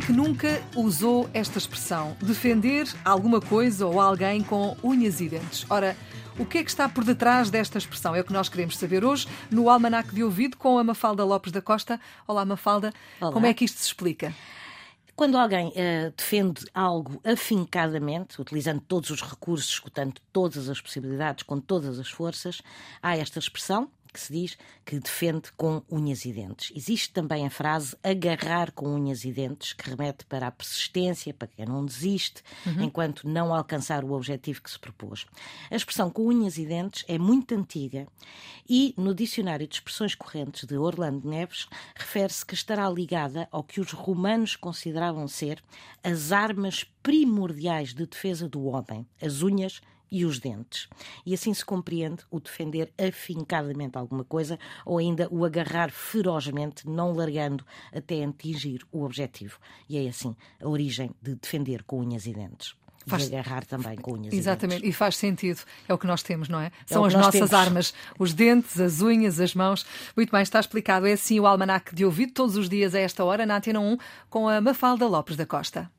que nunca usou esta expressão? Defender alguma coisa ou alguém com unhas e dentes. Ora, o que é que está por detrás desta expressão? É o que nós queremos saber hoje no Almanac de Ouvido com a Mafalda Lopes da Costa. Olá, Mafalda. Olá. Como é que isto se explica? Quando alguém uh, defende algo afincadamente, utilizando todos os recursos, escutando todas as possibilidades, com todas as forças, há esta expressão, que se diz que defende com unhas e dentes. Existe também a frase agarrar com unhas e dentes, que remete para a persistência, para quem não desiste, uhum. enquanto não alcançar o objetivo que se propôs. A expressão com unhas e dentes é muito antiga e, no Dicionário de Expressões Correntes de Orlando Neves, refere-se que estará ligada ao que os romanos consideravam ser as armas primordiais de defesa do homem, as unhas e os dentes. E assim se compreende o defender afincadamente alguma coisa ou ainda o agarrar ferozmente, não largando até atingir o objetivo. E é assim a origem de defender com unhas e dentes. Faz... E agarrar também com unhas Exatamente, e, e, faz sentido. É o que nós temos, não é? é São as nossas temos. armas, os dentes, as unhas, as mãos. Muito bem, está explicado. É assim o almanac de ouvido, todos os dias a esta hora, na Antena 1, com a Mafalda Lopes da Costa.